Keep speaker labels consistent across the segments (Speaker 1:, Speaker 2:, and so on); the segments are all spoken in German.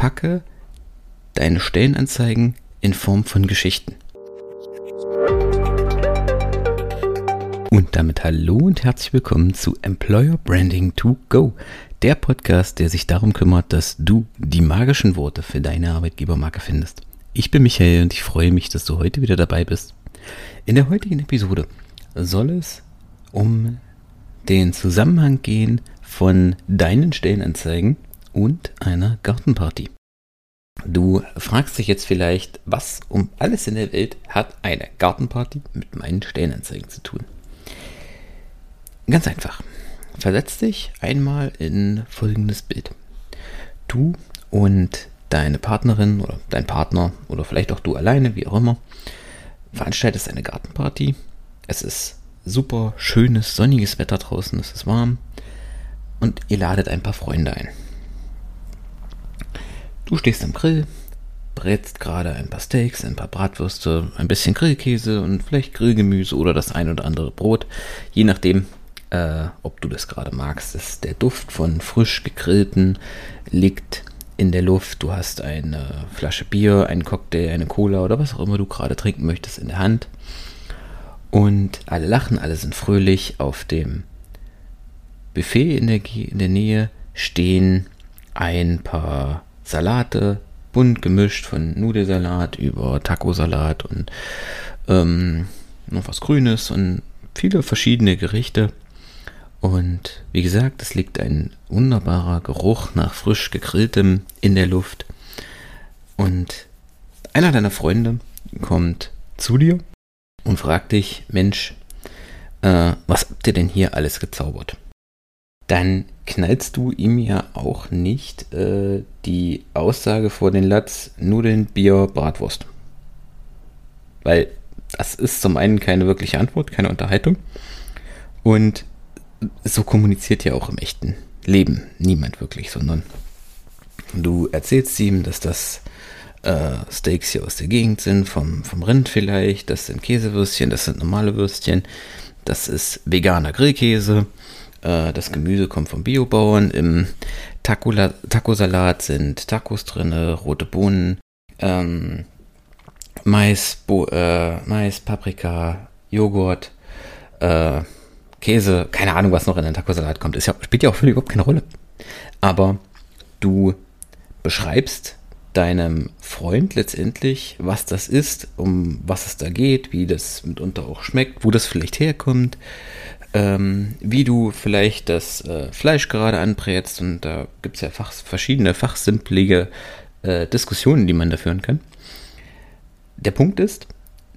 Speaker 1: Verpacke deine Stellenanzeigen in Form von Geschichten. Und damit hallo und herzlich willkommen zu Employer Branding to Go, der Podcast, der sich darum kümmert, dass du die magischen Worte für deine Arbeitgebermarke findest. Ich bin Michael und ich freue mich, dass du heute wieder dabei bist. In der heutigen Episode soll es um den Zusammenhang gehen von deinen Stellenanzeigen und einer Gartenparty. Du fragst dich jetzt vielleicht, was um alles in der Welt hat eine Gartenparty mit meinen Stellenanzeigen zu tun? Ganz einfach. Versetz dich einmal in folgendes Bild. Du und deine Partnerin oder dein Partner oder vielleicht auch du alleine, wie auch immer, veranstaltest eine Gartenparty. Es ist super schönes, sonniges Wetter draußen, es ist warm und ihr ladet ein paar Freunde ein. Du stehst am Grill, brätst gerade ein paar Steaks, ein paar Bratwürste, ein bisschen Grillkäse und vielleicht Grillgemüse oder das ein oder andere Brot, je nachdem, äh, ob du das gerade magst. Das der Duft von frisch gegrillten liegt in der Luft. Du hast eine Flasche Bier, einen Cocktail, eine Cola oder was auch immer du gerade trinken möchtest in der Hand. Und alle lachen, alle sind fröhlich. Auf dem Buffet in der, in der Nähe stehen ein paar Salate, bunt gemischt von Nudelsalat über Tacosalat und ähm, noch was Grünes und viele verschiedene Gerichte. Und wie gesagt, es liegt ein wunderbarer Geruch nach frisch gegrilltem in der Luft. Und einer deiner Freunde kommt zu dir und fragt dich, Mensch, äh, was habt ihr denn hier alles gezaubert? Dann knallst du ihm ja auch nicht äh, die Aussage vor den Latz, Nudeln, Bier, Bratwurst. Weil das ist zum einen keine wirkliche Antwort, keine Unterhaltung. Und so kommuniziert ja auch im echten Leben niemand wirklich, sondern du erzählst ihm, dass das äh, Steaks hier aus der Gegend sind, vom, vom Rind vielleicht, das sind Käsewürstchen, das sind normale Würstchen, das ist veganer Grillkäse das Gemüse kommt vom Biobauern. Im Taco-Salat sind Tacos drin, rote Bohnen, ähm, Mais, Bo äh, Mais, Paprika, Joghurt, äh, Käse, keine Ahnung, was noch in den Taco-Salat kommt. Ist ja, spielt ja auch völlig überhaupt keine Rolle. Aber du beschreibst deinem Freund letztendlich, was das ist, um was es da geht, wie das mitunter auch schmeckt, wo das vielleicht herkommt, ähm, wie du vielleicht das äh, Fleisch gerade anbrätst. Und da gibt es ja fach, verschiedene fachsimplige äh, Diskussionen, die man da führen kann. Der Punkt ist,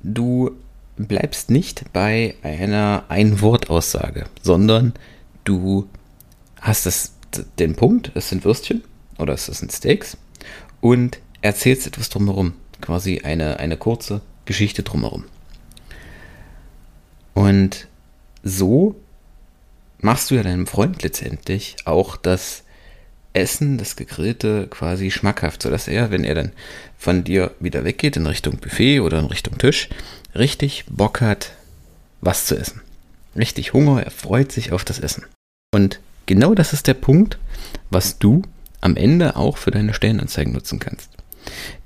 Speaker 1: du bleibst nicht bei einer Ein-Wort-Aussage, sondern du hast das, den Punkt, es sind Würstchen oder es sind Steaks und erzählst etwas drumherum. Quasi eine, eine kurze Geschichte drumherum. Und so machst du ja deinem Freund letztendlich auch das Essen, das Gegrillte quasi schmackhaft, sodass er, wenn er dann von dir wieder weggeht in Richtung Buffet oder in Richtung Tisch, richtig Bock hat, was zu essen. Richtig Hunger, er freut sich auf das Essen. Und genau das ist der Punkt, was du am Ende auch für deine Stellenanzeigen nutzen kannst.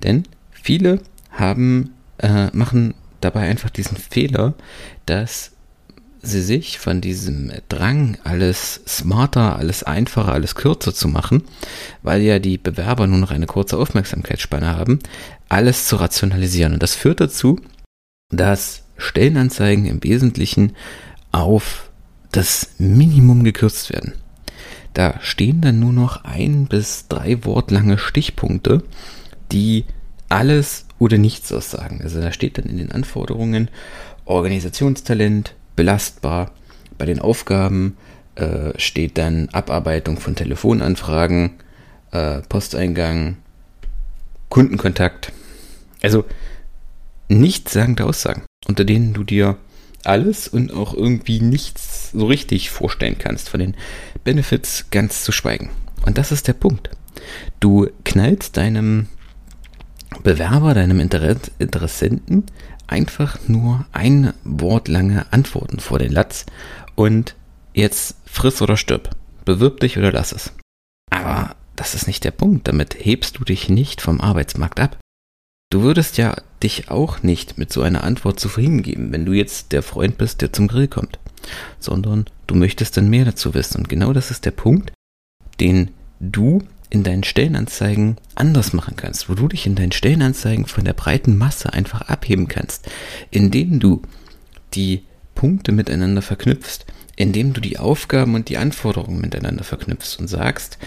Speaker 1: Denn viele haben, äh, machen dabei einfach diesen Fehler, dass sie sich von diesem Drang, alles smarter, alles einfacher, alles kürzer zu machen, weil ja die Bewerber nur noch eine kurze Aufmerksamkeitsspanne haben, alles zu rationalisieren. Und das führt dazu, dass Stellenanzeigen im Wesentlichen auf das Minimum gekürzt werden. Da stehen dann nur noch ein bis drei wortlange Stichpunkte, die alles oder nichts aussagen. Also da steht dann in den Anforderungen Organisationstalent, belastbar. Bei den Aufgaben äh, steht dann Abarbeitung von Telefonanfragen, äh, Posteingang, Kundenkontakt. Also nichtssagende Aussagen, unter denen du dir alles und auch irgendwie nichts so richtig vorstellen kannst, von den Benefits ganz zu schweigen. Und das ist der Punkt. Du knallst deinem Bewerber, deinem Interessenten einfach nur ein Wort lange Antworten vor den Latz und jetzt friss oder stirb. Bewirb dich oder lass es. Aber das ist nicht der Punkt. Damit hebst du dich nicht vom Arbeitsmarkt ab. Du würdest ja dich auch nicht mit so einer Antwort zufrieden geben, wenn du jetzt der Freund bist, der zum Grill kommt, sondern du möchtest dann mehr dazu wissen. Und genau das ist der Punkt, den du in deinen Stellenanzeigen anders machen kannst, wo du dich in deinen Stellenanzeigen von der breiten Masse einfach abheben kannst, indem du die Punkte miteinander verknüpfst, indem du die Aufgaben und die Anforderungen miteinander verknüpfst und sagst,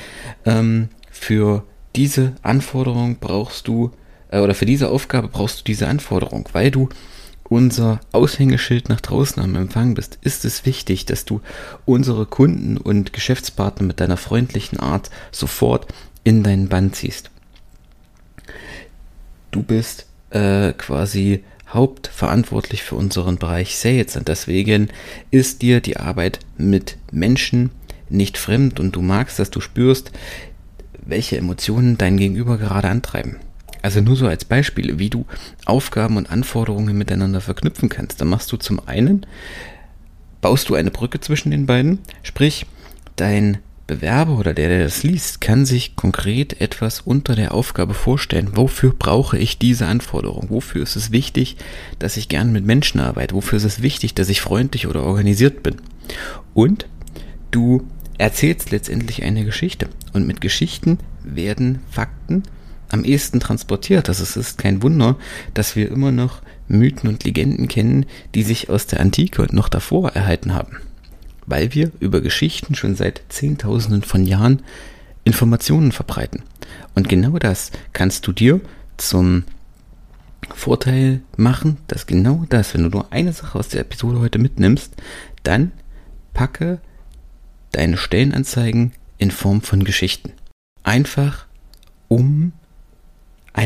Speaker 1: ähm, für diese Anforderung brauchst du, äh, oder für diese Aufgabe brauchst du diese Anforderung, weil du unser Aushängeschild nach draußen am Empfang bist, ist es wichtig, dass du unsere Kunden und Geschäftspartner mit deiner freundlichen Art sofort in deinen Band ziehst. Du bist äh, quasi hauptverantwortlich für unseren Bereich Sales und deswegen ist dir die Arbeit mit Menschen nicht fremd und du magst, dass du spürst, welche Emotionen dein Gegenüber gerade antreiben. Also nur so als Beispiel, wie du Aufgaben und Anforderungen miteinander verknüpfen kannst. Da machst du zum einen, baust du eine Brücke zwischen den beiden, sprich, dein Bewerber oder der, der das liest, kann sich konkret etwas unter der Aufgabe vorstellen. Wofür brauche ich diese Anforderung? Wofür ist es wichtig, dass ich gern mit Menschen arbeite? Wofür ist es wichtig, dass ich freundlich oder organisiert bin? Und du erzählst letztendlich eine Geschichte. Und mit Geschichten werden Fakten am ehesten transportiert. Also es ist kein Wunder, dass wir immer noch Mythen und Legenden kennen, die sich aus der Antike und noch davor erhalten haben. Weil wir über Geschichten schon seit Zehntausenden von Jahren Informationen verbreiten. Und genau das kannst du dir zum Vorteil machen, dass genau das, wenn du nur eine Sache aus der Episode heute mitnimmst, dann packe deine Stellenanzeigen in Form von Geschichten. Einfach um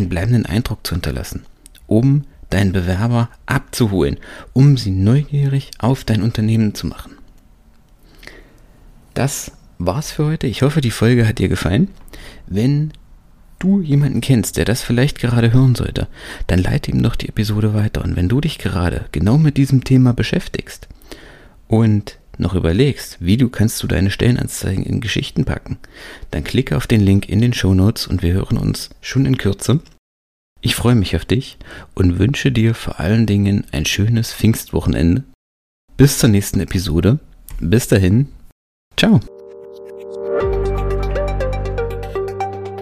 Speaker 1: einen bleibenden Eindruck zu hinterlassen, um deinen Bewerber abzuholen, um sie neugierig auf dein Unternehmen zu machen. Das war's für heute. Ich hoffe, die Folge hat dir gefallen. Wenn du jemanden kennst, der das vielleicht gerade hören sollte, dann leite ihm doch die Episode weiter. Und wenn du dich gerade genau mit diesem Thema beschäftigst und noch überlegst, wie du kannst du deine Stellenanzeigen in Geschichten packen, dann klicke auf den Link in den Show Notes und wir hören uns schon in Kürze. Ich freue mich auf dich und wünsche dir vor allen Dingen ein schönes Pfingstwochenende. Bis zur nächsten Episode. Bis dahin. Ciao.